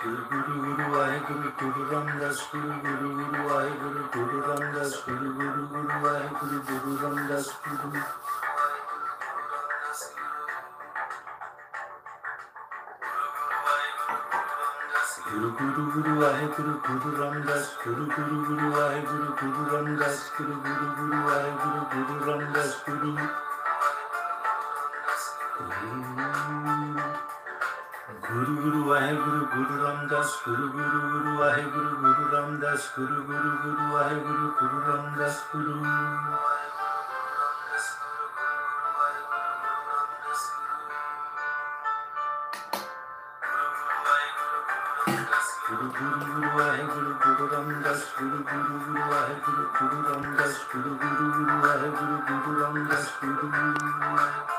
Guru Guru Guru Vaheguru Guru Ramdas Guru Guru Guru Vaheguru Guru Ramdas Guru Guru Guru Vaheguru Guru Ramdas Guru Guru Guru Guru Vaheguru Guru Ramdas Guru Guru Guru Vaheguru Guru Ramdas Guru Guru Guru Vaheguru Guru Ramdas Guru Guru Guru Vaheguru Guru Ramdas Guru Guru Guru Vaheguru Guru Ramdas Guru Guru Guru Vaheguru Guru Ramdas Guru Guru Guru Guru Vaheguru Guru Ramdas Guru Guru Guru Vaheguru Guru Ramdas Guru Guru Guru Vaheguru Guru Ramdas Guru Guru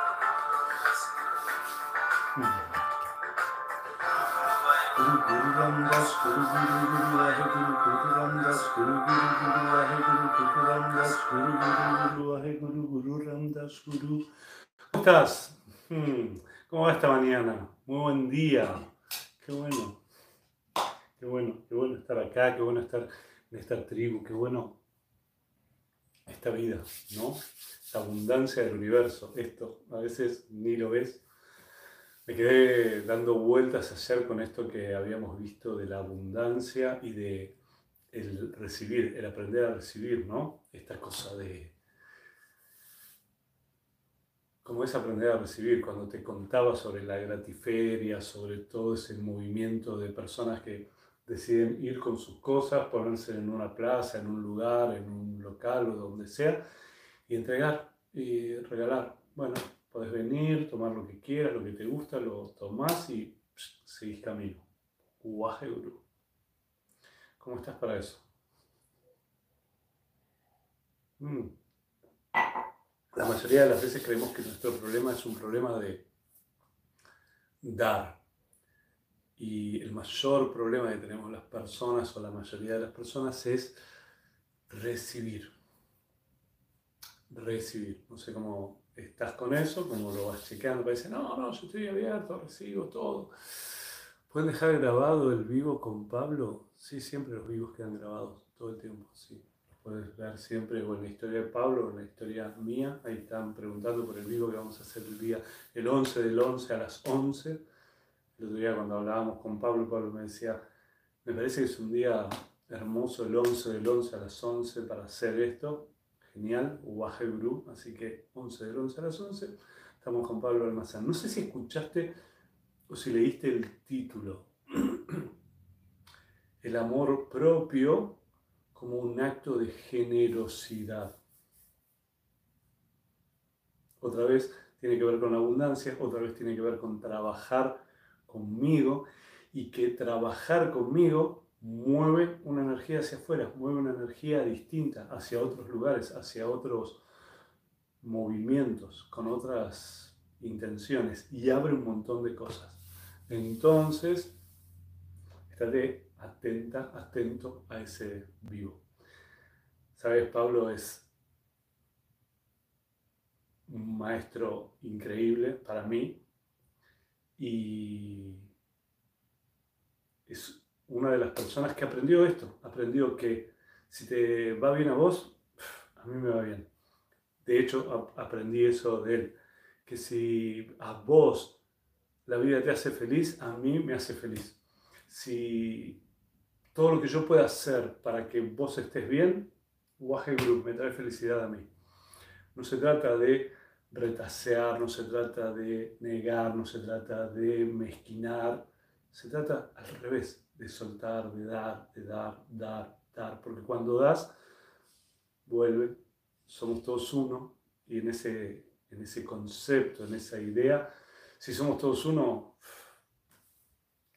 ¿Cómo estás? Hmm, ¿Cómo va esta mañana? Muy buen día. Qué bueno. Qué bueno, qué bueno estar acá, qué bueno estar en esta tribu, qué bueno esta vida, ¿no? La abundancia del universo, esto, a veces ni lo ves. Me quedé dando vueltas ayer con esto que habíamos visto de la abundancia y de el recibir, el aprender a recibir, ¿no? Esta cosa de... ¿Cómo es aprender a recibir? Cuando te contaba sobre la gratiferia, sobre todo ese movimiento de personas que deciden ir con sus cosas, ponerse en una plaza, en un lugar, en un local o donde sea, y entregar y regalar. Bueno, puedes venir, tomar lo que quieras, lo que te gusta, lo tomás y seguís camino. Guaje Guru. ¿Cómo estás para eso? Mm. La mayoría de las veces creemos que nuestro problema es un problema de dar, y el mayor problema que tenemos las personas o la mayoría de las personas es recibir. Recibir. No sé cómo estás con eso, cómo lo vas chequeando. Parece, no, no, yo estoy abierto, recibo todo. ¿Pueden dejar grabado el vivo con Pablo? Sí, siempre los vivos quedan grabados, todo el tiempo, sí. Puedes ver siempre o en la historia de Pablo o en la historia mía. Ahí están preguntando por el vivo que vamos a hacer el día, el 11 del 11 a las 11 el otro día cuando hablábamos con Pablo, Pablo me decía, me parece que es un día hermoso el 11 del 11 a las 11 para hacer esto. Genial, Ubaje Guru, así que 11 del 11 a las 11. Estamos con Pablo Almazán. No sé si escuchaste o si leíste el título. El amor propio como un acto de generosidad. Otra vez tiene que ver con abundancia, otra vez tiene que ver con trabajar conmigo y que trabajar conmigo mueve una energía hacia afuera, mueve una energía distinta hacia otros lugares, hacia otros movimientos, con otras intenciones y abre un montón de cosas. Entonces, estate atenta, atento a ese vivo. Sabes, Pablo es un maestro increíble para mí, y una de las personas que aprendió esto, aprendió que si te va bien a vos, a mí me va bien. De hecho, aprendí eso de él, que si a vos la vida te hace feliz, a mí me hace feliz. Si todo lo que yo pueda hacer para que vos estés bien, Waje Group me trae felicidad a mí. No se trata de retasear, no se trata de negar, no se trata de mezquinar, se trata al revés, de soltar, de dar, de dar, dar, dar, porque cuando das, vuelve, somos todos uno, y en ese, en ese concepto, en esa idea, si somos todos uno,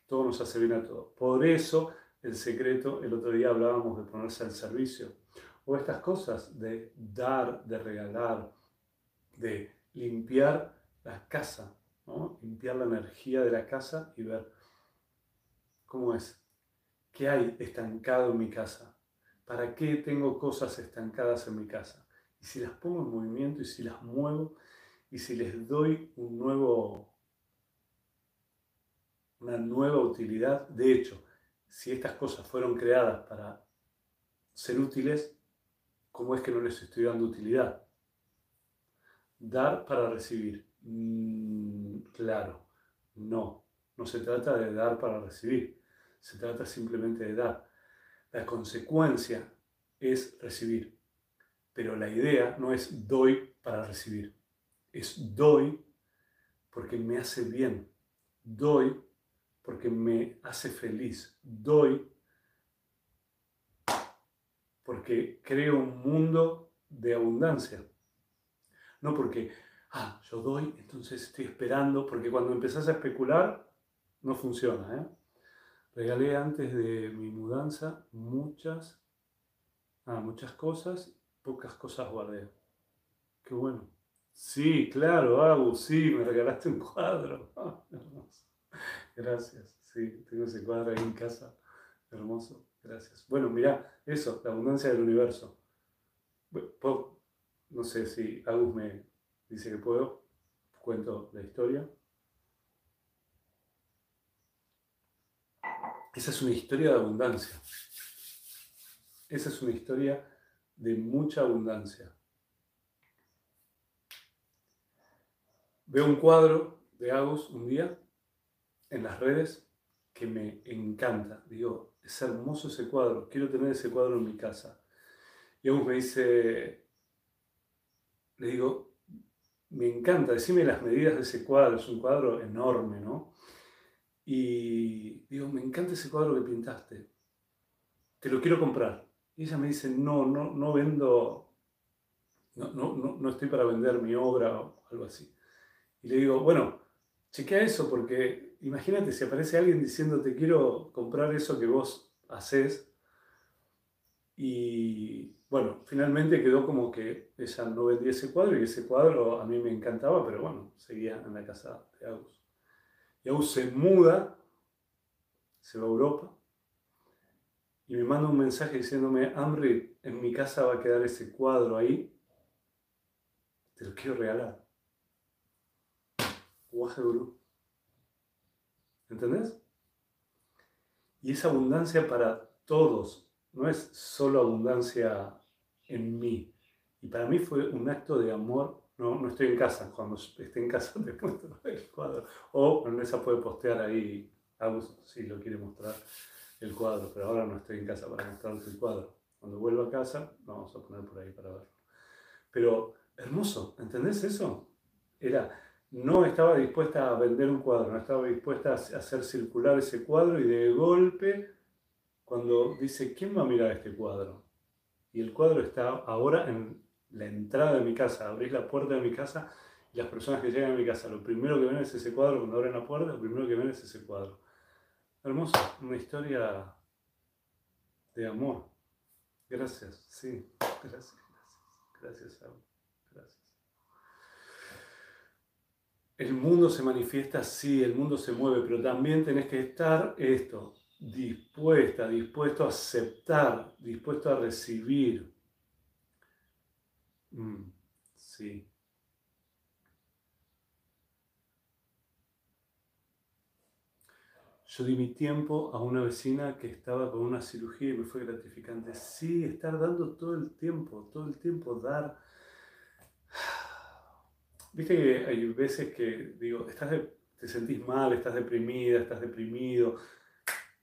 todo nos hace bien a todos. Por eso el secreto, el otro día hablábamos de ponerse al servicio, o estas cosas de dar, de regalar, de limpiar la casa, limpiar la energía de la casa y ver cómo es, qué hay estancado en mi casa, para qué tengo cosas estancadas en mi casa. Y si las pongo en movimiento y si las muevo y si les doy un nuevo, una nueva utilidad. De hecho, si estas cosas fueron creadas para ser útiles, ¿cómo es que no les estoy dando utilidad? Dar para recibir. Mm, claro, no. No se trata de dar para recibir. Se trata simplemente de dar. La consecuencia es recibir. Pero la idea no es doy para recibir. Es doy porque me hace bien. Doy porque me hace feliz. Doy porque creo un mundo de abundancia. No porque, ah, yo doy, entonces estoy esperando, porque cuando empezás a especular, no funciona. ¿eh? Regalé antes de mi mudanza muchas, ah, muchas cosas, pocas cosas guardé. Qué bueno. Sí, claro, Agu, sí, me regalaste un cuadro. Gracias, sí, tengo ese cuadro ahí en casa. Hermoso, gracias. Bueno, mira, eso, la abundancia del universo. No sé si Agus me dice que puedo, cuento la historia. Esa es una historia de abundancia. Esa es una historia de mucha abundancia. Veo un cuadro de Agus un día en las redes que me encanta. Digo, es hermoso ese cuadro, quiero tener ese cuadro en mi casa. Y Agus me dice, le digo, me encanta, decime las medidas de ese cuadro, es un cuadro enorme, ¿no? Y digo, me encanta ese cuadro que pintaste, te lo quiero comprar. Y ella me dice, no, no, no vendo, no, no, no estoy para vender mi obra o algo así. Y le digo, bueno, chequea eso porque imagínate si aparece alguien diciendo te quiero comprar eso que vos haces. Y bueno, finalmente quedó como que ella no vendía ese cuadro y ese cuadro a mí me encantaba, pero bueno, seguía en la casa de Agus. Agus se muda, se va a Europa y me manda un mensaje diciéndome, Amri, en mi casa va a quedar ese cuadro ahí, te lo quiero regalar. ¿Entendés? Y esa abundancia para todos, no es solo abundancia en mí. Y para mí fue un acto de amor. No, no estoy en casa, cuando esté en casa te muestro el cuadro. O esa puede postear ahí, si lo quiere mostrar, el cuadro. Pero ahora no estoy en casa para mostrarte el cuadro. Cuando vuelva a casa, vamos a poner por ahí para verlo. Pero hermoso, ¿entendés eso? Era, no estaba dispuesta a vender un cuadro, no estaba dispuesta a hacer circular ese cuadro y de golpe, cuando dice, ¿quién va a mirar este cuadro? Y el cuadro está ahora en la entrada de mi casa, abrís la puerta de mi casa y las personas que llegan a mi casa, lo primero que ven es ese cuadro, cuando abren la puerta, lo primero que ven es ese cuadro. Hermoso, una historia de amor. Gracias, sí, gracias, gracias, gracias, gracias. El mundo se manifiesta, sí, el mundo se mueve, pero también tenés que estar esto, dispuesta, dispuesto a aceptar, dispuesto a recibir. Mm, sí. Yo di mi tiempo a una vecina que estaba con una cirugía y me fue gratificante. Sí, estar dando todo el tiempo, todo el tiempo, dar Viste que hay veces que digo, estás te sentís mal, estás deprimida, estás deprimido.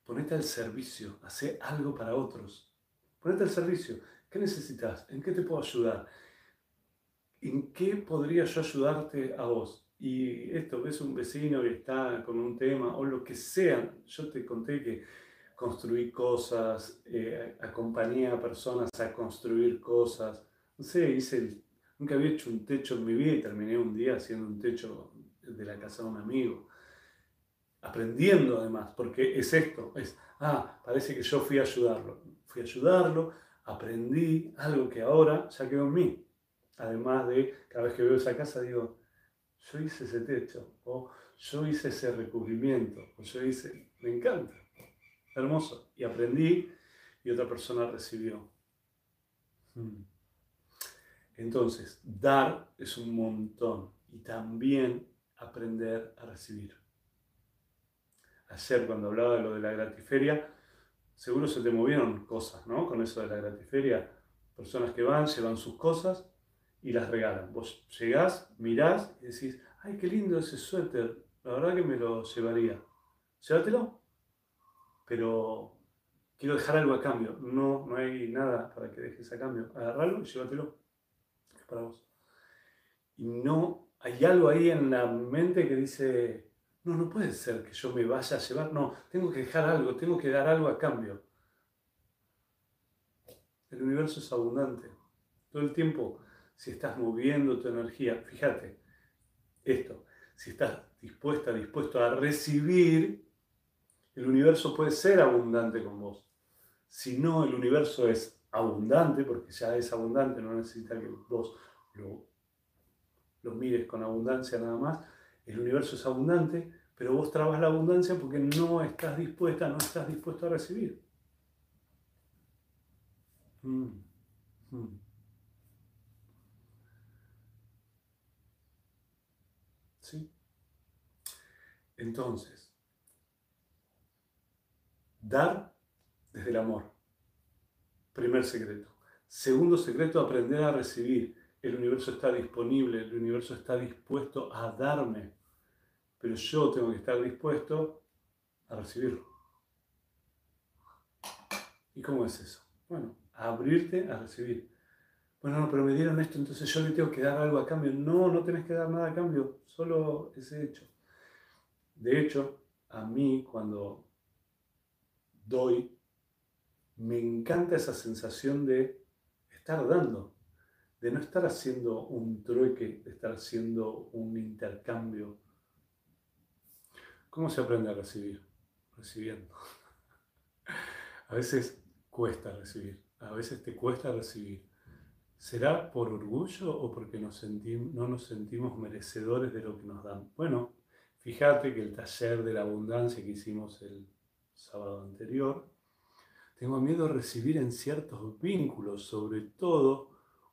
Ponete al servicio, hace algo para otros. Ponete al servicio. ¿Qué necesitas? ¿En qué te puedo ayudar? ¿En qué podría yo ayudarte a vos? Y esto, ves un vecino que está con un tema o lo que sea. Yo te conté que construí cosas, eh, acompañé a personas a construir cosas. No sé, hice Nunca había hecho un techo en mi vida y terminé un día haciendo un techo de la casa de un amigo. Aprendiendo además, porque es esto, es, ah, parece que yo fui a ayudarlo. Fui a ayudarlo, aprendí algo que ahora ya quedó en mí. Además de, cada vez que veo esa casa digo, yo hice ese techo, o yo hice ese recubrimiento, o yo hice, me encanta, hermoso. Y aprendí y otra persona recibió. Hmm. Entonces, dar es un montón y también aprender a recibir. ayer cuando hablaba de lo de la gratiferia, seguro se te movieron cosas, ¿no? Con eso de la gratiferia. Personas que van, llevan sus cosas y las regalan. Vos llegás, mirás y decís, ay, qué lindo ese suéter, la verdad que me lo llevaría. Llévatelo, pero quiero dejar algo a cambio. No, no hay nada para que dejes a cambio. Agarralo y llévatelo. Es para vos. Y no, hay algo ahí en la mente que dice, no, no puede ser que yo me vaya a llevar. No, tengo que dejar algo, tengo que dar algo a cambio. El universo es abundante. Todo el tiempo si estás moviendo tu energía, fíjate, esto, si estás dispuesta, dispuesto a recibir, el universo puede ser abundante con vos. Si no, el universo es abundante, porque ya es abundante, no necesita que vos lo, mires con abundancia nada más. El universo es abundante, pero vos trabas la abundancia porque no estás dispuesta, no estás dispuesto a recibir. Mm, mm. Entonces, dar desde el amor. Primer secreto. Segundo secreto, aprender a recibir. El universo está disponible, el universo está dispuesto a darme, pero yo tengo que estar dispuesto a recibirlo. ¿Y cómo es eso? Bueno, abrirte a recibir. Bueno, no, pero me dieron esto, entonces yo le tengo que dar algo a cambio. No, no tenés que dar nada a cambio, solo ese hecho. De hecho, a mí cuando doy, me encanta esa sensación de estar dando, de no estar haciendo un trueque, de estar haciendo un intercambio. ¿Cómo se aprende a recibir? Recibiendo. A veces cuesta recibir, a veces te cuesta recibir. ¿Será por orgullo o porque nos no nos sentimos merecedores de lo que nos dan? Bueno, Fíjate que el taller de la abundancia que hicimos el sábado anterior, tengo miedo de recibir en ciertos vínculos, sobre todo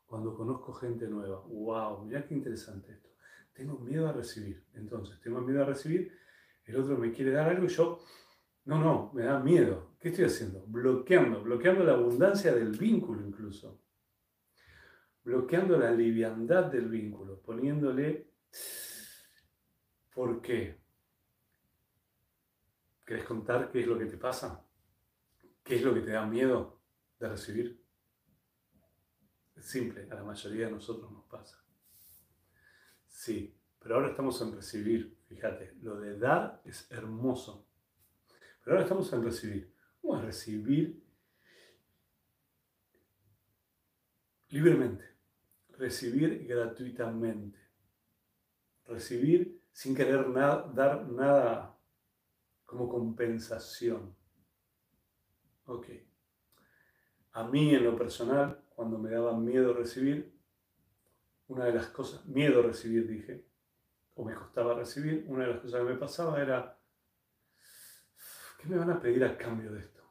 cuando conozco gente nueva. ¡Wow! Mirá qué interesante esto. Tengo miedo a recibir. Entonces, tengo miedo a recibir, el otro me quiere dar algo y yo, no, no, me da miedo. ¿Qué estoy haciendo? Bloqueando, bloqueando la abundancia del vínculo incluso. Bloqueando la liviandad del vínculo, poniéndole ¿Por qué? ¿Querés contar qué es lo que te pasa? ¿Qué es lo que te da miedo de recibir? Es simple, a la mayoría de nosotros nos pasa. Sí, pero ahora estamos en recibir. Fíjate, lo de dar es hermoso. Pero ahora estamos en recibir. Vamos a recibir libremente. Recibir gratuitamente. Recibir sin querer dar nada como compensación. Ok. A mí en lo personal, cuando me daba miedo recibir, una de las cosas, miedo recibir dije, o me costaba recibir, una de las cosas que me pasaba era, ¿qué me van a pedir a cambio de esto?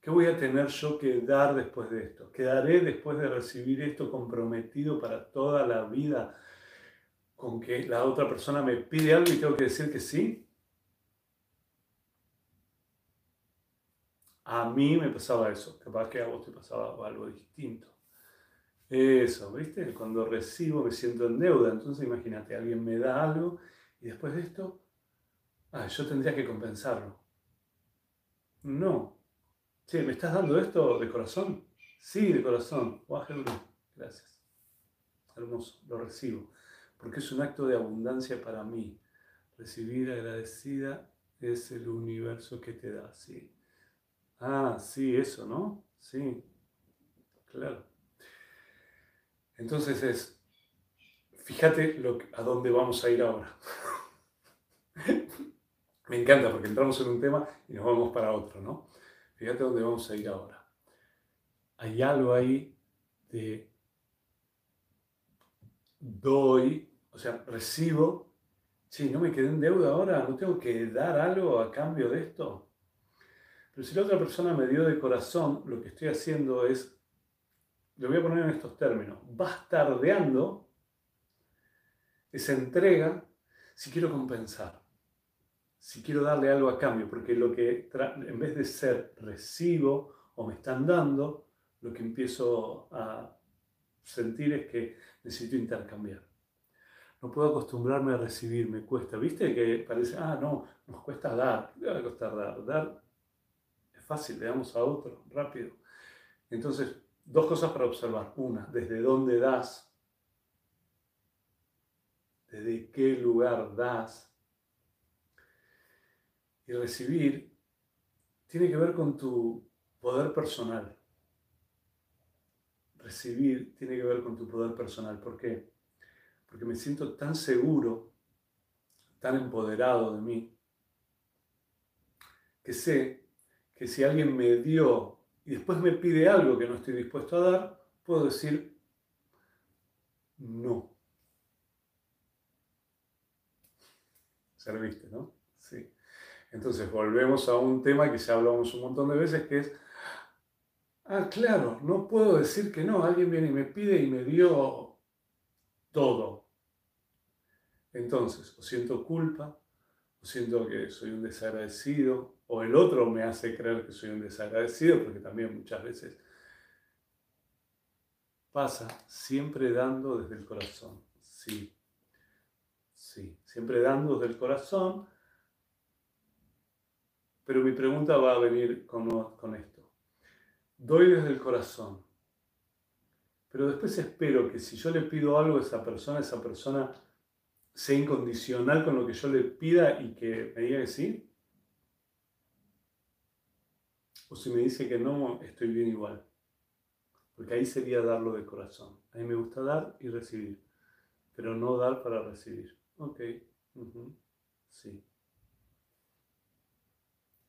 ¿Qué voy a tener yo que dar después de esto? ¿Quedaré después de recibir esto comprometido para toda la vida? Con que la otra persona me pide algo y tengo que decir que sí? A mí me pasaba eso, capaz que a vos te pasaba algo distinto. Eso, ¿viste? Cuando recibo me siento en deuda, entonces imagínate, alguien me da algo y después de esto, ah, yo tendría que compensarlo. No. Sí, ¿me estás dando esto de corazón? Sí, de corazón. Gracias. Hermoso, lo recibo porque es un acto de abundancia para mí. Recibir agradecida es el universo que te da, sí. Ah, sí, eso, ¿no? Sí, claro. Entonces es, fíjate a dónde vamos a ir ahora. Me encanta porque entramos en un tema y nos vamos para otro, ¿no? Fíjate dónde vamos a ir ahora. Hay algo ahí de doy, o sea, recibo, sí, no me quedé en deuda ahora, no tengo que dar algo a cambio de esto. Pero si la otra persona me dio de corazón, lo que estoy haciendo es, lo voy a poner en estos términos, bastardeando esa entrega si quiero compensar. si quiero darle algo a cambio, porque lo que en vez de ser recibo o me están dando, lo que empiezo a sentir es que necesito intercambiar. No puedo acostumbrarme a recibir, me cuesta. ¿Viste que parece, ah, no, nos cuesta dar? ¿Qué va a costar dar? Dar es fácil, le damos a otro, rápido. Entonces, dos cosas para observar. Una, desde dónde das, desde qué lugar das. Y recibir tiene que ver con tu poder personal. Recibir tiene que ver con tu poder personal. ¿Por qué? Porque me siento tan seguro, tan empoderado de mí, que sé que si alguien me dio y después me pide algo que no estoy dispuesto a dar, puedo decir no. Serviste, ¿no? Sí. Entonces volvemos a un tema que ya hablamos un montón de veces, que es, ah, claro, no puedo decir que no, alguien viene y me pide y me dio todo. Entonces, o siento culpa, o siento que soy un desagradecido, o el otro me hace creer que soy un desagradecido, porque también muchas veces pasa siempre dando desde el corazón. Sí, sí, siempre dando desde el corazón. Pero mi pregunta va a venir con, con esto. Doy desde el corazón. Pero después espero que si yo le pido algo a esa persona, esa persona sea incondicional con lo que yo le pida y que me diga que sí. O si me dice que no, estoy bien igual. Porque ahí sería darlo de corazón. A mí me gusta dar y recibir, pero no dar para recibir. Ok, sí.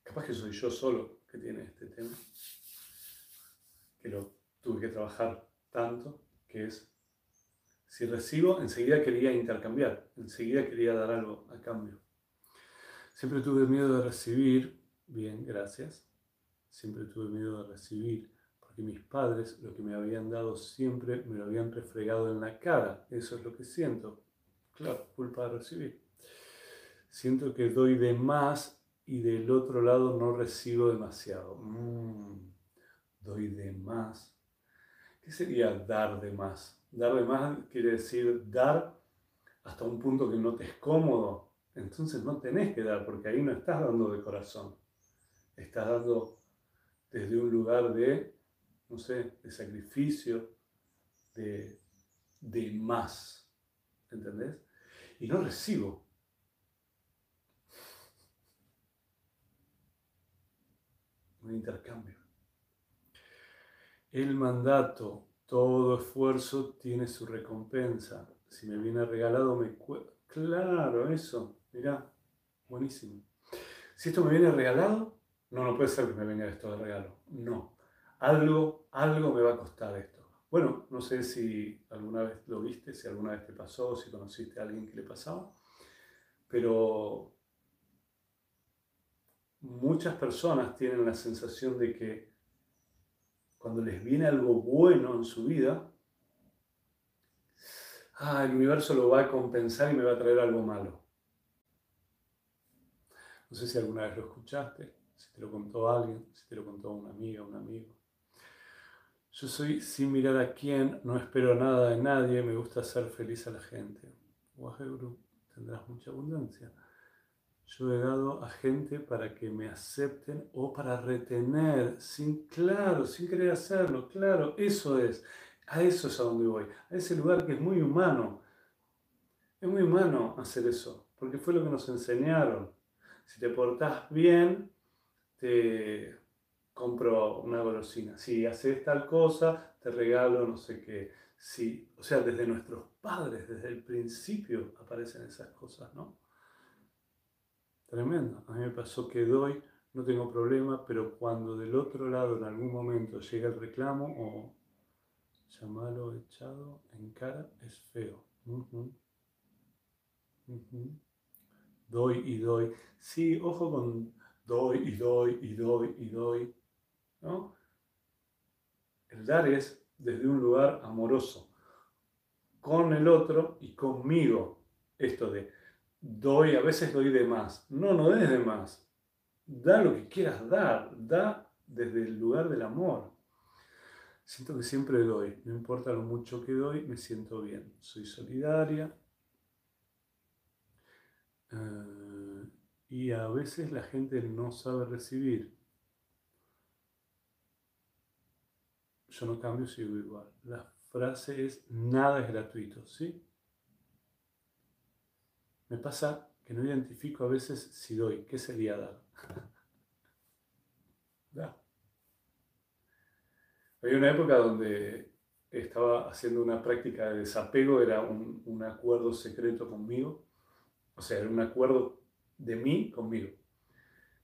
Capaz que soy yo solo que tiene este tema, que lo tuve que trabajar tanto, que es, si recibo, enseguida quería intercambiar, enseguida quería dar algo a cambio. Siempre tuve miedo de recibir, bien, gracias, siempre tuve miedo de recibir, porque mis padres lo que me habían dado siempre me lo habían refregado en la cara. Eso es lo que siento. Claro, culpa de recibir. Siento que doy de más y del otro lado no recibo demasiado. Mm, doy de más. ¿Qué sería dar de más? Dar de más quiere decir dar hasta un punto que no te es cómodo. Entonces no tenés que dar porque ahí no estás dando de corazón. Estás dando desde un lugar de, no sé, de sacrificio, de, de más, ¿entendés? Y no recibo. Un intercambio. El mandato, todo esfuerzo tiene su recompensa. Si me viene regalado, me Claro, eso, mirá, buenísimo. Si esto me viene regalado, no, no puede ser que me venga esto de regalo. No. Algo, algo me va a costar esto. Bueno, no sé si alguna vez lo viste, si alguna vez te pasó, si conociste a alguien que le pasaba, pero muchas personas tienen la sensación de que cuando les viene algo bueno en su vida, ah, el universo lo va a compensar y me va a traer algo malo. No sé si alguna vez lo escuchaste si te lo contó alguien, si te lo contó una amiga, un amigo. Yo soy sin mirar a quién, no espero nada de nadie, me gusta hacer feliz a la gente. Waheguru, tendrás mucha abundancia. Yo he dado a gente para que me acepten o para retener, sin claro, sin querer hacerlo, claro, eso es, a eso es a donde voy, a ese lugar que es muy humano. Es muy humano hacer eso, porque fue lo que nos enseñaron. Si te portás bien, te compro una golosina. Si haces tal cosa, te regalo no sé qué. Sí, o sea, desde nuestros padres, desde el principio aparecen esas cosas, ¿no? Tremendo. A mí me pasó que doy, no tengo problema, pero cuando del otro lado en algún momento llega el reclamo o llamarlo echado en cara, es feo. Doy y doy. Sí, ojo con doy y doy y doy y doy. ¿no? El dar es desde un lugar amoroso, con el otro y conmigo. Esto de doy, a veces doy de más. No, no des de más. Da lo que quieras dar, da desde el lugar del amor. Siento que siempre doy, no importa lo mucho que doy, me siento bien. Soy solidaria. Eh, y a veces la gente no sabe recibir. Yo no cambio, sigo igual. La frase es nada es gratuito, ¿sí? Me pasa que no identifico a veces si doy. ¿Qué sería dar? da. Había una época donde estaba haciendo una práctica de desapego, era un, un acuerdo secreto conmigo. O sea, era un acuerdo de mí conmigo.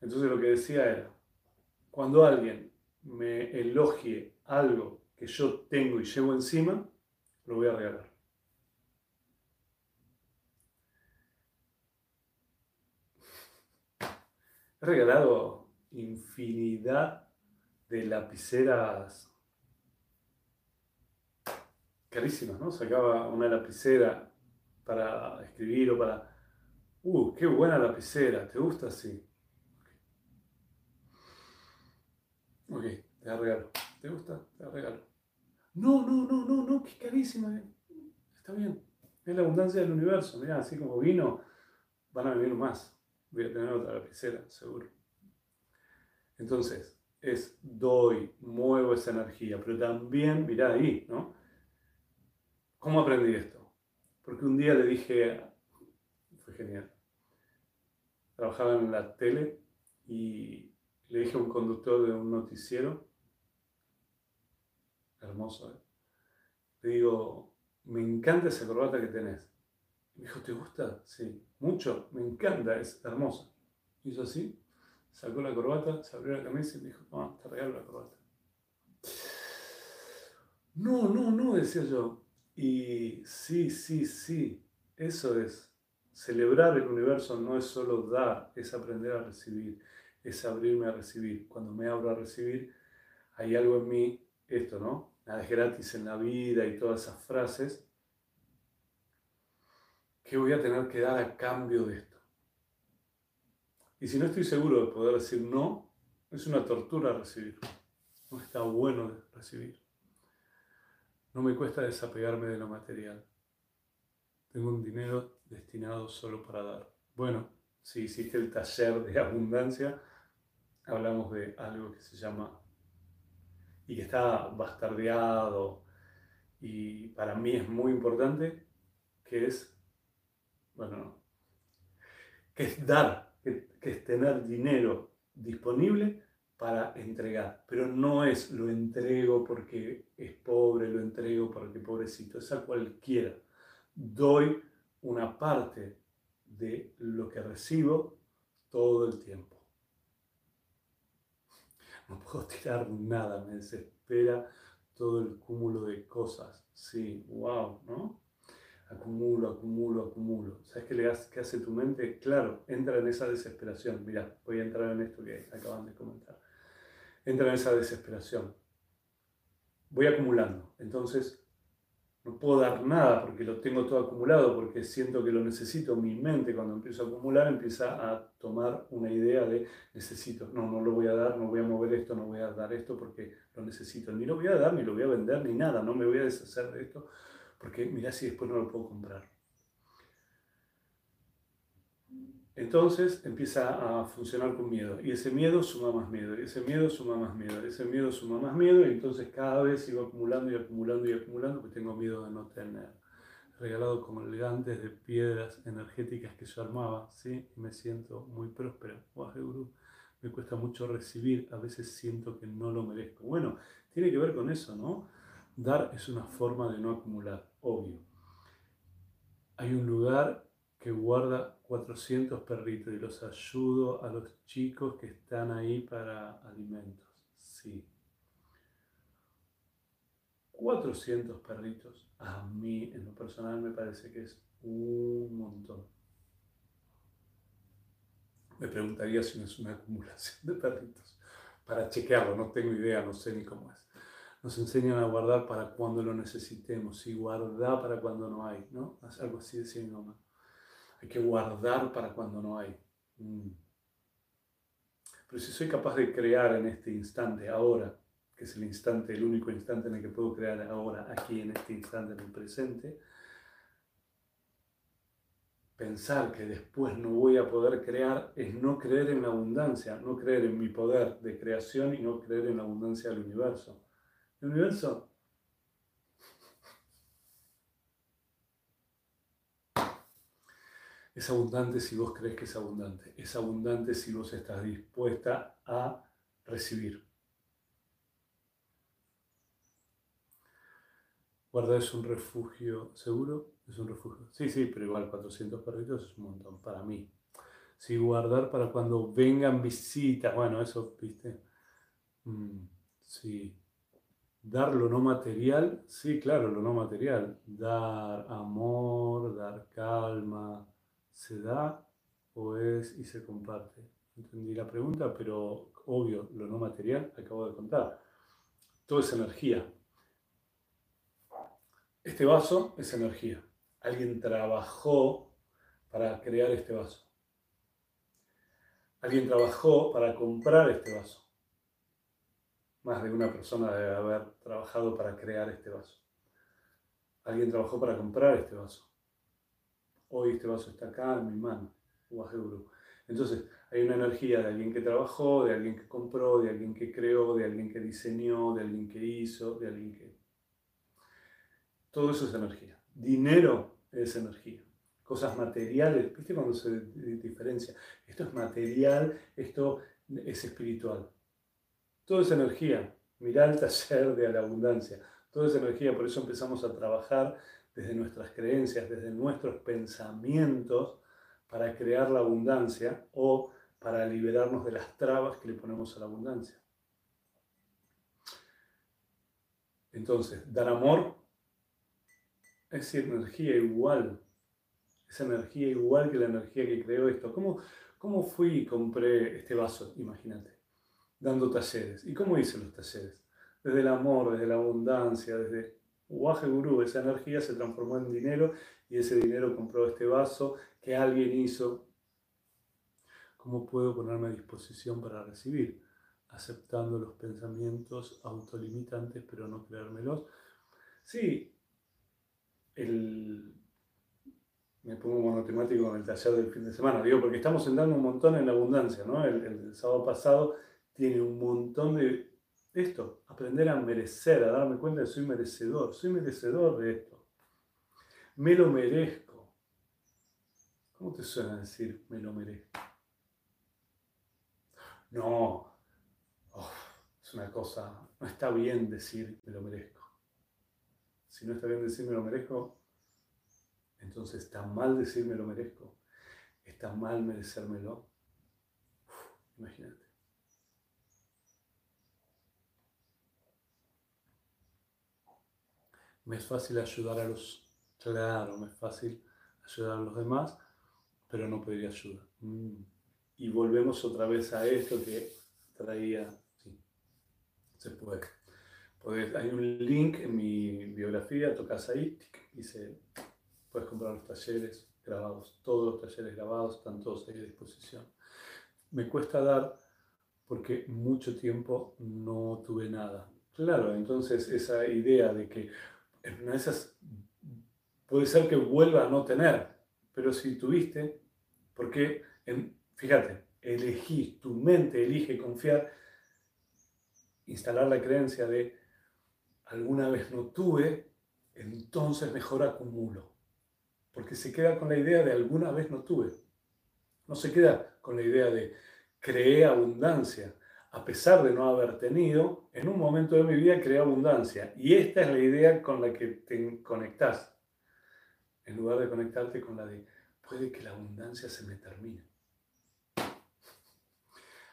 Entonces lo que decía era, cuando alguien me elogie algo que yo tengo y llevo encima, lo voy a regalar. He regalado infinidad de lapiceras carísimas, ¿no? Sacaba una lapicera para escribir o para... ¡Uh, qué buena lapicera! ¿Te gusta así? Ok, te la regalo. ¿Te gusta? Te la regalo. No, no, no, no, no, qué carísima. Está bien. Es la abundancia del universo. Mira, así como vino, van a venir más voy a tener otra lapicera, seguro. Entonces, es doy, muevo esa energía, pero también, mirá ahí, ¿no? ¿Cómo aprendí esto? Porque un día le dije, fue genial, trabajaba en la tele y le dije a un conductor de un noticiero, hermoso, ¿eh? le digo, me encanta esa corbata que tenés. Me dijo, ¿te gusta? Sí, mucho, me encanta, es hermosa. Hizo así, sacó la corbata, se abrió la camisa y me dijo, te regalo la corbata. No, no, no, decía yo. Y sí, sí, sí, eso es. Celebrar el universo no es solo dar, es aprender a recibir, es abrirme a recibir. Cuando me abro a recibir, hay algo en mí, esto, ¿no? Nada es gratis en la vida y todas esas frases ¿Qué voy a tener que dar a cambio de esto? Y si no estoy seguro de poder decir no, es una tortura recibir. No está bueno recibir. No me cuesta desapegarme de lo material. Tengo un dinero destinado solo para dar. Bueno, si hiciste el taller de abundancia, hablamos de algo que se llama y que está bastardeado y para mí es muy importante, que es bueno, que es dar, que, es tener dinero disponible para entregar, pero no es lo entrego porque es pobre, lo entrego porque pobrecito, es a cualquiera. Doy una parte de lo que recibo todo el tiempo. No puedo tirar nada, me desespera todo el cúmulo de cosas. Sí, wow, ¿no? Acumulo, acumulo, acumulo. ¿Sabes qué, le hace, qué hace tu mente? Claro, entra en esa desesperación. Mira, voy a entrar en esto que acaban de comentar. Entra en esa desesperación. Voy acumulando. Entonces, no puedo dar nada porque lo tengo todo acumulado, porque siento que lo necesito. Mi mente cuando empiezo a acumular empieza a tomar una idea de necesito. No, no lo voy a dar, no voy a mover esto, no voy a dar esto porque lo necesito. Ni lo voy a dar, ni lo voy a vender, ni nada. No me voy a deshacer de esto porque mira si después no lo puedo comprar. Entonces empieza a funcionar con miedo y ese miedo suma más miedo y ese miedo suma más miedo, ese miedo suma más miedo y entonces cada vez sigo acumulando y acumulando y acumulando porque tengo miedo de no tener. Regalado como elegantes de piedras energéticas que yo armaba, ¿sí? Me siento muy próspero. Me cuesta mucho recibir, a veces siento que no lo merezco. Bueno, tiene que ver con eso, ¿no? Dar es una forma de no acumular, obvio. Hay un lugar que guarda 400 perritos y los ayudo a los chicos que están ahí para alimentos. Sí. 400 perritos. A mí, en lo personal, me parece que es un montón. Me preguntaría si no es una acumulación de perritos. Para chequearlo, no tengo idea, no sé ni cómo es nos enseñan a guardar para cuando lo necesitemos y guardar para cuando no hay, ¿no? Algo así decía mi mamá. Hay que guardar para cuando no hay. Mm. Pero si soy capaz de crear en este instante, ahora, que es el instante, el único instante en el que puedo crear ahora, aquí en este instante, en el presente, pensar que después no voy a poder crear es no creer en la abundancia, no creer en mi poder de creación y no creer en la abundancia del universo. El universo es abundante si vos crees que es abundante, es abundante si vos estás dispuesta a recibir. Guardar es un refugio seguro, es un refugio. Sí, sí, pero igual 400 perritos es un montón para mí. Sí, guardar para cuando vengan visitas, bueno, eso, viste. Mm, sí. Dar lo no material, sí, claro, lo no material. Dar amor, dar calma, ¿se da o es y se comparte? Entendí la pregunta, pero obvio, lo no material, acabo de contar. Todo es energía. Este vaso es energía. Alguien trabajó para crear este vaso. Alguien trabajó para comprar este vaso. Más de una persona debe haber trabajado para crear este vaso. Alguien trabajó para comprar este vaso. Hoy este vaso está acá en mi mano. Entonces, hay una energía de alguien que trabajó, de alguien que compró, de alguien que creó, de alguien que diseñó, de alguien que hizo, de alguien que todo eso es energía. Dinero es energía. Cosas materiales, ¿viste cuando se diferencia? Esto es material, esto es espiritual. Todo es energía. Mirá el taller de la abundancia. Todo es energía, por eso empezamos a trabajar desde nuestras creencias, desde nuestros pensamientos, para crear la abundancia o para liberarnos de las trabas que le ponemos a la abundancia. Entonces, dar amor es energía igual. Es energía igual que la energía que creó esto. ¿Cómo, cómo fui y compré este vaso? Imagínate. Dando talleres. ¿Y cómo hice los talleres? Desde el amor, desde la abundancia, desde Uaje Guru. Esa energía se transformó en dinero y ese dinero compró este vaso que alguien hizo. ¿Cómo puedo ponerme a disposición para recibir? Aceptando los pensamientos autolimitantes, pero no creérmelos. Sí, el, me pongo monotemático con el taller del fin de semana, digo, porque estamos entrando un montón en la abundancia, ¿no? El, sábado pasado tiene un montón de esto, aprender a merecer, a darme cuenta de que soy merecedor, soy merecedor de esto. Me lo merezco. ¿Cómo te suena decir me lo merezco? No, es una cosa, no está bien decir me lo merezco si no está bien decirme lo merezco, entonces está mal decirme lo merezco, está mal merecérmelo. imagínate. Me es fácil ayudar a los, claro, me es fácil ayudar a los demás, pero no pediría ayuda. Mm. Y volvemos otra vez a esto que traía, sí, se puede hay un link en mi biografía, tocas ahí y se, puedes comprar los talleres grabados. Todos los talleres grabados están todos ahí a disposición. Me cuesta dar porque mucho tiempo no tuve nada. Claro, entonces esa idea de que en una de esas puede ser que vuelva a no tener, pero si tuviste, porque, fíjate, elegí, tu mente elige confiar, instalar la creencia de alguna vez no tuve, entonces mejor acumulo. Porque se queda con la idea de alguna vez no tuve. No se queda con la idea de creé abundancia. A pesar de no haber tenido, en un momento de mi vida creé abundancia. Y esta es la idea con la que te conectás. En lugar de conectarte con la de, puede que la abundancia se me termine.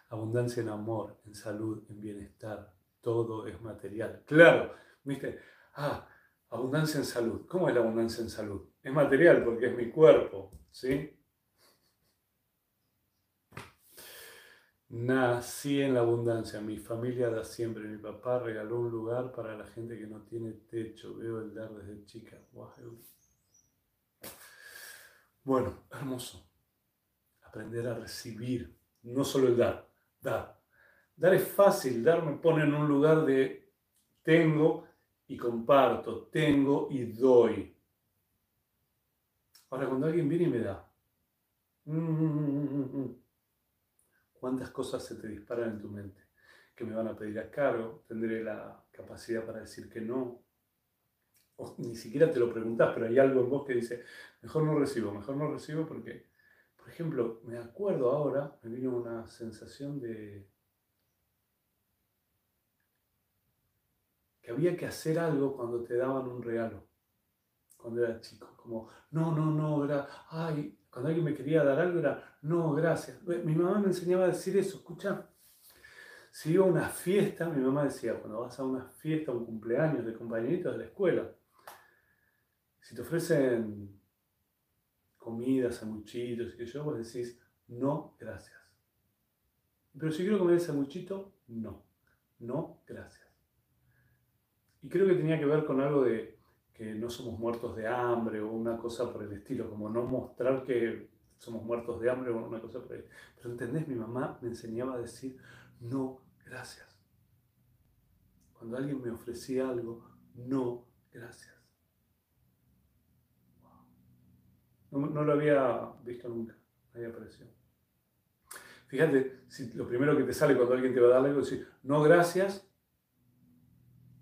Abundancia en amor, en salud, en bienestar, todo es material. Claro, viste, ah, abundancia en salud. ¿Cómo es la abundancia en salud? Es material porque es mi cuerpo, ¿sí? Nací en la abundancia, mi familia da siempre, mi papá regaló un lugar para la gente que no tiene techo, veo el dar desde chica. Bueno, hermoso. Aprender a recibir, no solo el dar, dar. Dar es fácil, dar me pone en un lugar de tengo y comparto, tengo y doy. Ahora, cuando alguien viene y me da, mm, mm, mm, ¿cuántas cosas se te disparan en tu mente? Que me van a pedir a cargo, tendré la capacidad para decir que no. O ni siquiera te lo preguntas, pero hay algo en vos que dice, mejor no recibo, mejor no recibo porque, por ejemplo, me acuerdo ahora, me vino una sensación de que había que hacer algo cuando te daban un regalo cuando era chico, como, no, no, no, era, ay, cuando alguien me quería dar algo era, no, gracias. Mi mamá me enseñaba a decir eso, escucha, si iba a una fiesta, mi mamá decía, cuando vas a una fiesta, un cumpleaños de compañeritos de la escuela, si te ofrecen comida, sanguchitos y que yo, vos decís, no, gracias. Pero si quiero comer el sanguchito, no, no, gracias. Y creo que tenía que ver con algo de que no somos muertos de hambre o una cosa por el estilo, como no mostrar que somos muertos de hambre o una cosa por el Pero entendés, mi mamá me enseñaba a decir, no, gracias. Cuando alguien me ofrecía algo, no, gracias. No, no lo había visto nunca, ahí apareció. Fíjate, si lo primero que te sale cuando alguien te va a dar algo es decir, no, gracias,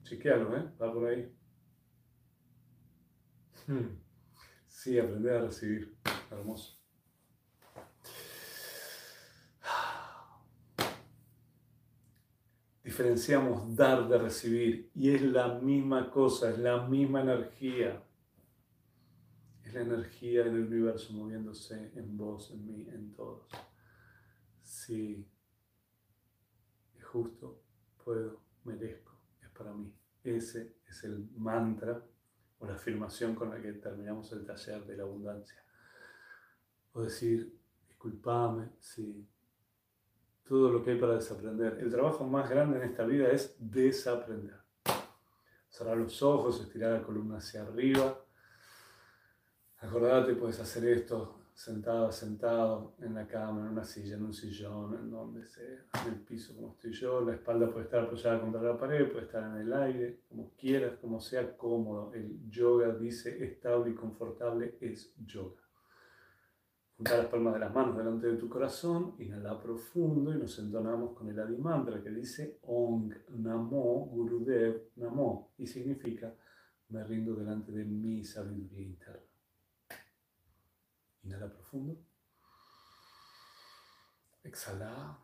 chequealo, ¿eh? va por ahí. Hmm. Sí, aprender a recibir. Hermoso. Diferenciamos dar de recibir y es la misma cosa, es la misma energía. Es la energía del universo moviéndose en vos, en mí, en todos. Sí, es justo, puedo, merezco, es para mí. Ese es el mantra la afirmación con la que terminamos el taller de la abundancia. O decir, disculpame, sí, todo lo que hay para desaprender. El trabajo más grande en esta vida es desaprender. Cerrar los ojos, estirar la columna hacia arriba. Acordate, puedes hacer esto sentado, sentado, en la cama, en una silla, en un sillón, en donde sea, en el piso como estoy yo, la espalda puede estar apoyada contra la pared, puede estar en el aire, como quieras, como sea cómodo. El yoga dice estable y confortable es yoga. Junta las palmas de las manos delante de tu corazón, inhala profundo y nos entonamos con el Adi Mantra que dice Ong Namo Gurudev Namo y significa me rindo delante de mi sabiduría interna. Inhala profundo. Exhala.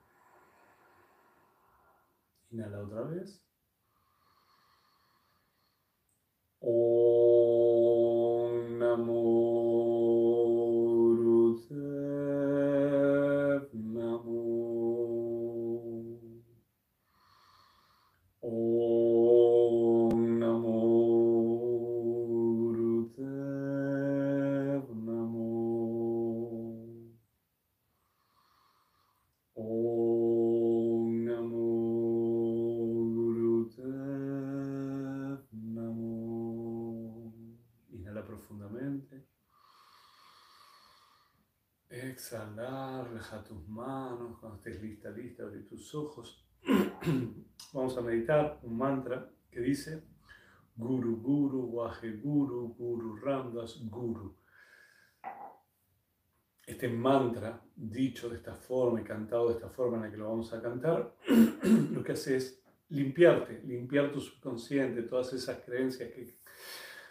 Inhala otra vez. Namo exhalar, relaja tus manos, cuando estés lista, lista, abre tus ojos. Vamos a meditar un mantra que dice Guru Guru, Waje Guru, Guru Ramdas Guru. Este mantra, dicho de esta forma y cantado de esta forma en la que lo vamos a cantar, lo que hace es limpiarte, limpiar tu subconsciente, todas esas creencias que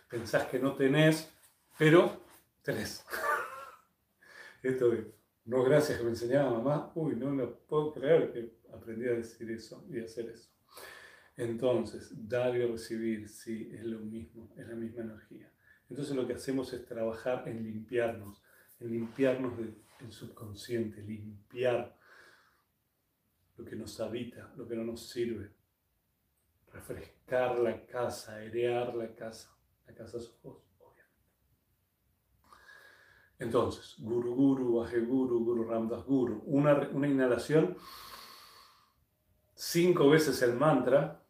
pensás que no tenés, pero tenés. Esto de, no gracias que me enseñaba mamá, uy, no lo puedo creer que aprendí a decir eso y hacer eso. Entonces, dar y recibir, sí, es lo mismo, es la misma energía. Entonces lo que hacemos es trabajar en limpiarnos, en limpiarnos del subconsciente, limpiar lo que nos habita, lo que no nos sirve, refrescar la casa, airear la casa. La casa sos vos. Entonces, Guru Guru, Baje Guru, Guru Ramdas Guru. Una, una inhalación, cinco veces el mantra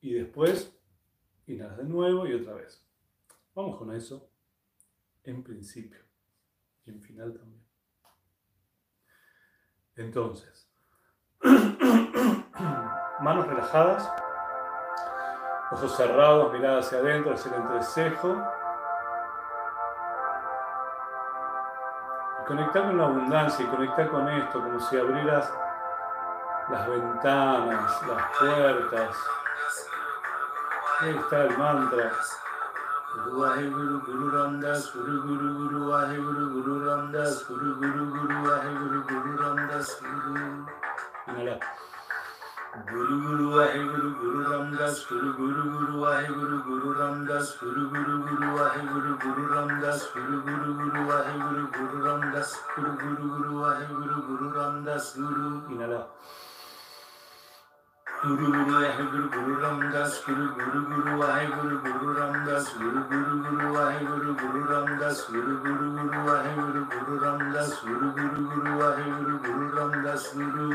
y después inhalas de nuevo y otra vez. Vamos con eso en principio. y en final también. Entonces, manos relajadas, ojos cerrados, mirada hacia adentro, hacia el entrecejo. Conectar con la abundancia y conectar con esto, como si abrieras las ventanas, las puertas. Ahí está el mantra. Guru Guru Guru Ramdas Guru Guru Guru Guru Guru Ramdas Guru Guru Guru Guru Guru Ramdas Guru Inhala ਗੁਰੂ ਗੁਰੂ ਵਾਹਿਗੁਰੂ ਗੁਰੂ ਰਾਮਦਾਸ ਗੁਰੂ ਗੁਰੂ ਗੁਰੂ ਵਾਹਿਗੁਰੂ ਗੁਰੂ ਰਾਮਦਾਸ ਗੁਰੂ ਗੁਰੂ ਗੁਰੂ ਵਾਹਿਗੁਰੂ ਗੁਰੂ ਰਾਮਦਾਸ ਗੁਰੂ ਗੁਰੂ ਗੁਰੂ ਵਾਹਿਗੁਰੂ ਗੁਰੂ ਰਾਮਦਾਸ ਗੁਰੂ ਗੁਰੂ ਗੁਰੂ ਵਾਹਿਗੁਰੂ ਗੁਰੂ ਰਾਮਦਾਸ ਗੁਰੂ ਇਨਾਲਾ ਗੁਰੂ ਗੁਰੂ ਵਾਹਿਗੁਰੂ ਗੁਰੂ ਰਾਮਦਾਸ ਗੁਰੂ ਗੁਰੂ ਗੁਰੂ ਵਾਹਿਗੁਰੂ ਗੁਰੂ ਰਾਮਦਾਸ ਗੁਰੂ ਗੁਰੂ ਗੁਰੂ ਵਾਹਿਗੁਰੂ ਗੁਰੂ ਰਾਮਦਾਸ ਗੁਰੂ ਗੁਰੂ ਗੁਰੂ ਵਾਹਿਗੁਰੂ ਗੁਰੂ ਰਾਮਦਾਸ ਗੁਰੂ ਗੁਰੂ ਗੁਰੂ ਵਾਹਿਗੁਰੂ ਗੁਰੂ ਰਾਮਦਾਸ ਗੁਰੂ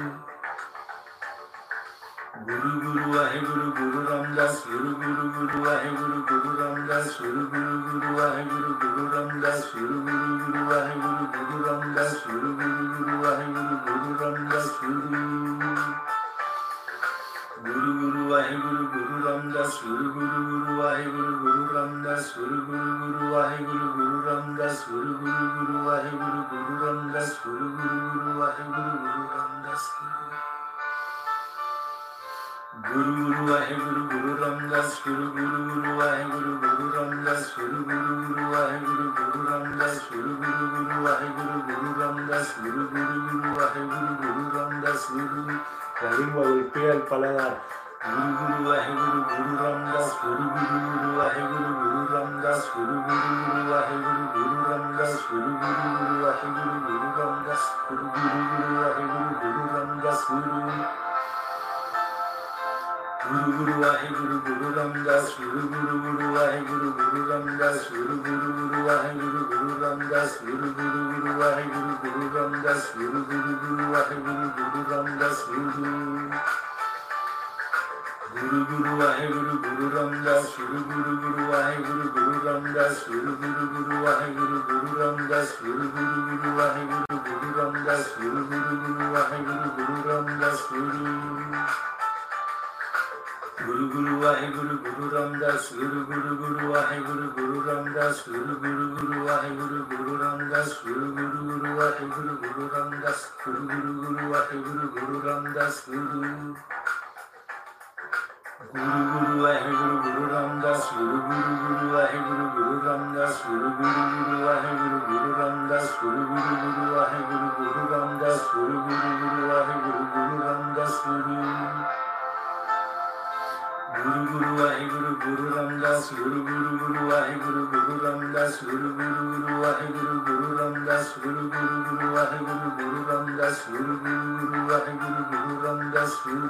Guru Ramdas Guru Guru Guru Guru Guru Ramdas Guru Guru Guru Guru Guru Ramdas Guru Guru Guru Guru Guru Ramdas Guru Guru Guru Guru Guru Ramdas Guru Guru Guru Guru Guru Ramdas Guru Guru Guru Guru Guru Ramdas Guru Guru Guru Waheguru Guru Ramdas Guru Guru Guru Waheguru Guru Ramdas Guru Guru Guru Waheguru Guru Ramdas Guru Guru Guru Waheguru Guru Ramdas Guru Guru Guru Waheguru Guru Ramdas Guru Guru ਗੁਰੂ ਗੁਰੂ ਵਾਹਿਗੁਰੂ ਗੁਰੂ ਰਾਮਦਾਸ ਗੁਰੂ ਗੁਰੂ ਗੁਰੂ ਵਾਹਿਗੁਰੂ ਗੁਰੂ ਰਾਮਦਾਸ ਗੁਰੂ ਗੁਰੂ ਗੁਰੂ ਵਾਹਿਗੁਰੂ ਗੁਰੂ ਰਾਮਦਾਸ ਗੁਰੂ ਗੁਰੂ ਗੁਰੂ ਵਾਹਿਗੁਰੂ ਗੁਰੂ ਰਾਮਦਾਸ ਗੁਰੂ ਗੁਰੂ ਗੁਰੂ ਵਾਹਿਗੁਰੂ ਗੁਰੂ ਰਾਮਦਾਸ ਗੁਰੂ கரும்பொழி பேர் பலதார் குரு குரு வாஹெகுரு குரு ராம்தாஸ் குரு குரு குரு வாஹெகுரு குரு ராம்தாஸ் குரு குரு குரு வாஹெகுரு குரு ராம்தாஸ் குரு குரு குரு வாஹெகுரு குரு ராம்தாஸ் குரு குரு குரு வாஹெகுரு குரு ராம்தாஸ் குரு Guru Guru Guru Guru Ramdas, Guru Guru Guru Guru Guru Ramdas, Guru Guru Guru Guru Guru Ramdas, Guru Guru Guru Guru Guru Ramdas, Guru Guru Guru Guru Guru Ramdas, Guru Guru Guru Guru Guru Ramdas, Guru Guru Guru Guru Guru Ramdas, Guru Guru Guru Guru Guru Ramdas, Guru Guru Guru Guru Guru Ramdas, Guru Guru Guru Guru Guru Ramdas, Guru Guru Guru Waheguru Guru Ramdas Guru Guru Guru Waheguru Guru Ramdas Guru Guru Guru Waheguru Guru Ramdas Guru Guru Guru Waheguru Guru Ramdas Guru Guru Guru Waheguru Guru Ramdas Guru Guru Guru Waheguru Guru Ramdas Guru Guru Guru Waheguru Guru Ramdas Guru Guru Guru Waheguru Guru Ramdas Guru Guru Guru Waheguru Guru Ramdas Guru Guru Guru Ramdas Guru Guru Guru ਵਾਹਿਗੁਰੂ ਗੁਰੂ ਰਾਮਦਾਸ Guru Guru Guru ਵਾਹਿਗੁਰੂ ਗੁਰੂ ਰਾਮਦਾਸ Guru Guru Guru ਵਾਹਿਗੁਰੂ ਗੁਰੂ ਰਾਮਦਾਸ Guru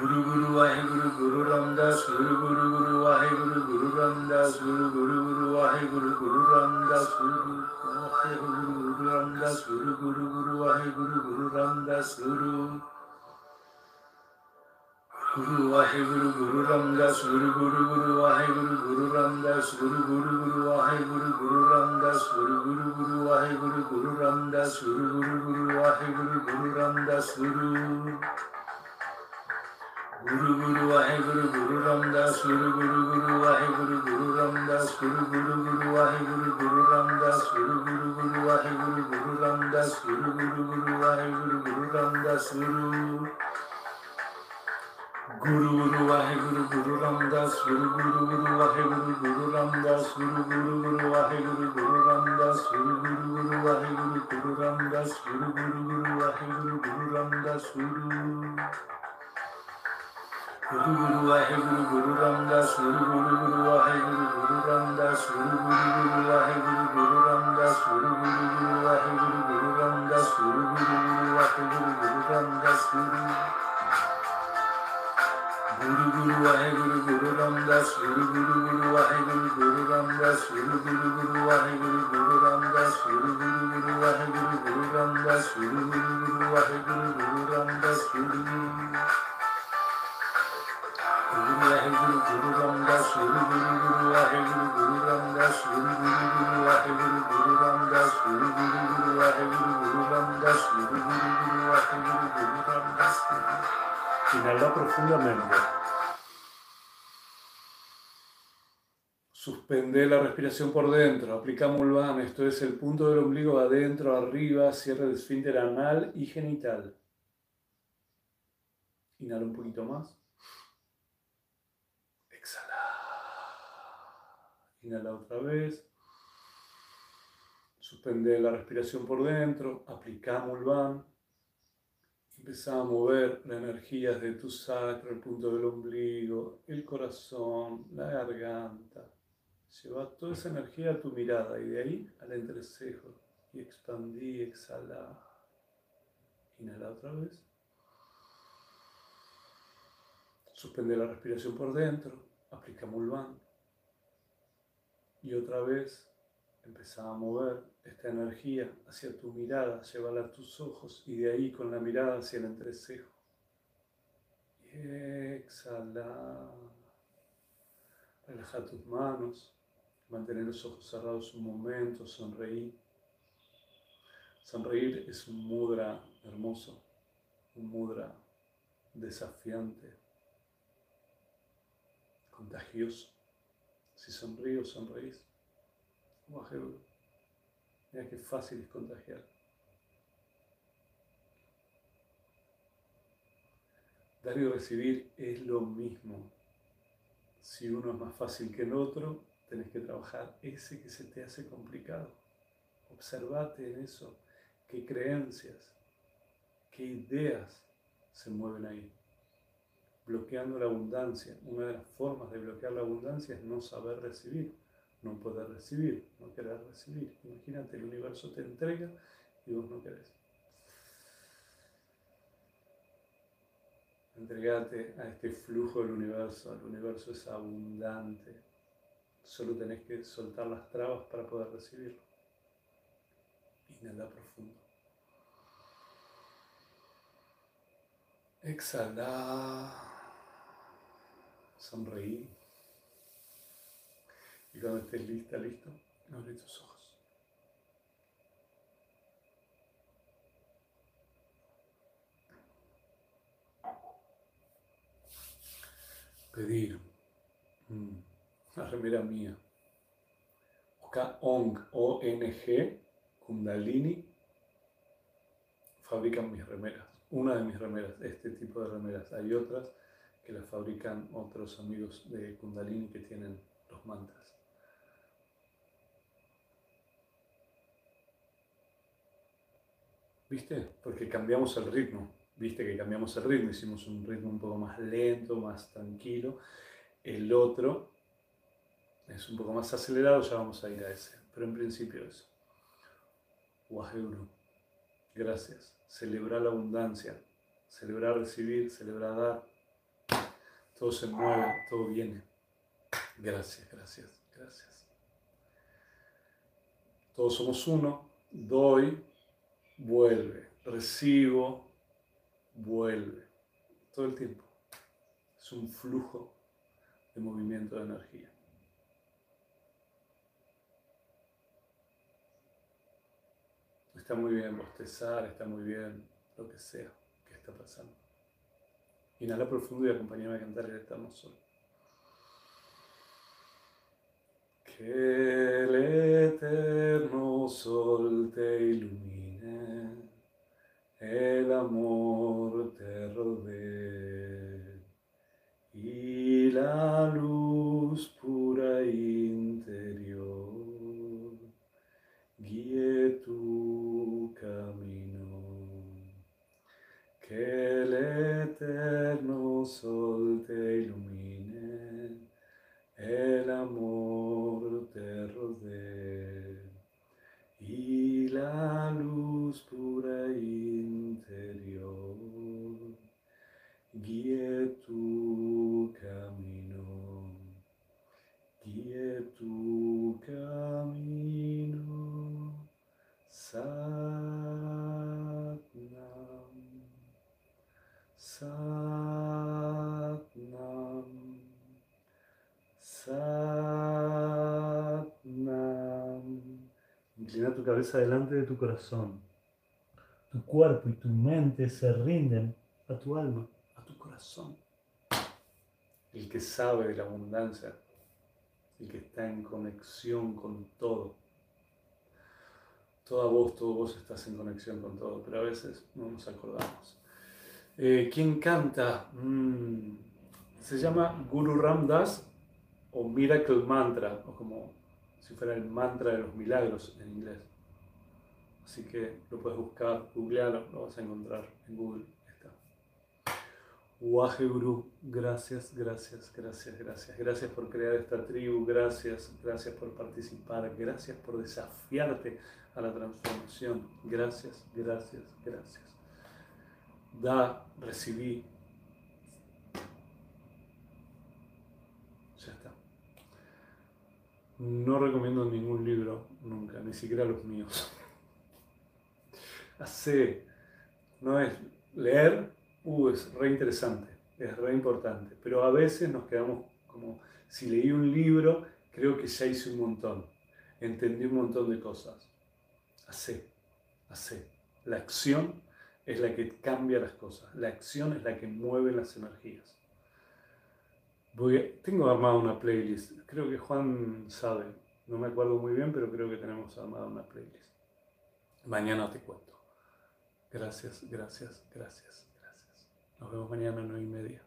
Guru Guru ਵਾਹਿਗੁਰੂ ਗੁਰੂ ਰਾਮਦਾਸ Guru Guru ਵਾਹਿਗੁਰੂ ਗੁਰੂ ਰਾਮਦਾਸ Guru Guru Guru ਵਾਹਿਗੁਰੂ ਗੁਰੂ ਰਾਮਦਾਸ Guru Guru Guru ਵਾਹਿਗੁਰੂ ਗੁਰੂ ਰਾਮਦਾਸ Guru ਵਾਹਿਗੁਰੂ ਗੁਰੂ ਰਾਮਦਾਸ Guru Guru Guru ਵਾਹਿਗੁਰੂ ਗੁਰੂ ਰਾਮਦਾਸ Guru Guru Guru Guru Waheguru Guru Ramdas Guru Guru Waheguru Guru Ramdas Guru Guru Guru Waheguru Guru Ramdas Guru Guru Guru Waheguru Guru Ramdas Guru Guru Guru Waheguru Guru Ramdas Guru Guru Guru Waheguru Guru Ramdas Guru Guru Guru Waheguru Guru Ramdas Guru Guru Guru Waheguru Guru Ramdas Guru Guru Guru Waheguru Guru Ramdas Guru Guru Guru Waheguru Guru Ramdas Guru Guru Waheguru Guru Ramdas Guru Guru Guru Waheguru Guru Ramdas Guru Guru Guru Guru Ramdas Guru Guru Guru Waheguru Guru Ramdas Guru Guru Guru Waheguru Guru Guru Guru Guru Waheguru Guru Ramdas Guru Guru Guru Guru Ramdas Guru Guru Guru Waheguru Guru Guru Vaheguru Guru Ramdas Guru Guru Guru Guru Guru Guru Guru Guru Ramdas Guru Guru Guru Guru Guru Guru Guru Guru Guru Guru Guru Guru Ramdas Guru Guru Guru Guru Guru Guru Guru Guru Ramdas Guru Guru Guru Guru Guru Guru Ramdas profundamente. Suspende la respiración por dentro. Aplica Mulvan. Esto es el punto del ombligo adentro, arriba. Cierre el esfínter anal y genital. Inhala un poquito más. Exhala. Inhala otra vez. Suspende la respiración por dentro. Aplica Mulvan. Empezá a mover la energía de tu sacro, el punto del ombligo, el corazón, la garganta. Lleva toda esa energía a tu mirada y de ahí al entrecejo. Y expandí, exhala. Inhala otra vez. Suspende la respiración por dentro, aplica Mulvan. Y otra vez empezá a mover esta energía hacia tu mirada, llévala a tus ojos y de ahí con la mirada hacia el entrecejo. Y exhala. Relaja tus manos, mantener los ojos cerrados un momento, sonreír. Sonreír es un mudra hermoso, un mudra desafiante contagioso. Si sonrío, sonreís. Mira qué fácil es contagiar. Dar y recibir es lo mismo. Si uno es más fácil que el otro, tenés que trabajar ese que se te hace complicado. Observate en eso, qué creencias, qué ideas se mueven ahí bloqueando la abundancia. Una de las formas de bloquear la abundancia es no saber recibir, no poder recibir, no querer recibir. Imagínate, el universo te entrega y vos no querés. Entregate a este flujo del universo, el universo es abundante. Solo tenés que soltar las trabas para poder recibirlo. Inhala profundo. Exhala sonreí. Y cuando estés lista, listo, abre tus ojos. Pedir. Mm, la remera mía. Busca ONG, O-N-G, Kundalini. Fabrican mis remeras. Una de mis remeras, este tipo de remeras. Hay otras que la fabrican otros amigos de Kundalini que tienen los mantras. ¿Viste? Porque cambiamos el ritmo. ¿Viste que cambiamos el ritmo? Hicimos un ritmo un poco más lento, más tranquilo. El otro es un poco más acelerado, ya vamos a ir a ese. Pero en principio eso. Waheguru. Gracias. Celebrar la abundancia. Celebrar recibir, celebrar dar todo se mueve, todo viene. Gracias, gracias, gracias. Todos somos uno, doy, vuelve, recibo, vuelve. Todo el tiempo. Es un flujo de movimiento de energía. Está muy bien bostezar, está muy bien lo que sea que está pasando. Inhala profundo y acompáñame a cantar el Eterno Sol. Que el Eterno Sol te ilumine, el amor te rodee y la luz pura Que el eterno sol te ilumine, el amor te rodee y la luz pura cabeza delante de tu corazón. tu cuerpo y tu mente se rinden a tu alma, a tu corazón. El que sabe de la abundancia, el que está en conexión con todo. Toda vos, todo vos estás en conexión con todo, pero a veces no nos acordamos. Eh, ¿Quién canta? Mm, se llama Guru Ramdas o Miracle Mantra, o como si fuera el mantra de los milagros en inglés. Así que lo puedes buscar, googlearlo, lo vas a encontrar en Google. Está. Waje Guru, gracias, gracias, gracias, gracias. Gracias por crear esta tribu, gracias, gracias por participar, gracias por desafiarte a la transformación. Gracias, gracias, gracias. Da, recibí. Ya está. No recomiendo ningún libro nunca, ni siquiera los míos. Hace, no es leer, uh, es re interesante, es re importante, pero a veces nos quedamos como, si leí un libro, creo que ya hice un montón, entendí un montón de cosas. Hace, hace. La acción es la que cambia las cosas, la acción es la que mueve las energías. Voy tengo armada una playlist, creo que Juan sabe, no me acuerdo muy bien, pero creo que tenemos armada una playlist. Mañana te cuento. Gracias, gracias, gracias, gracias. Nos vemos mañana a nueve y media.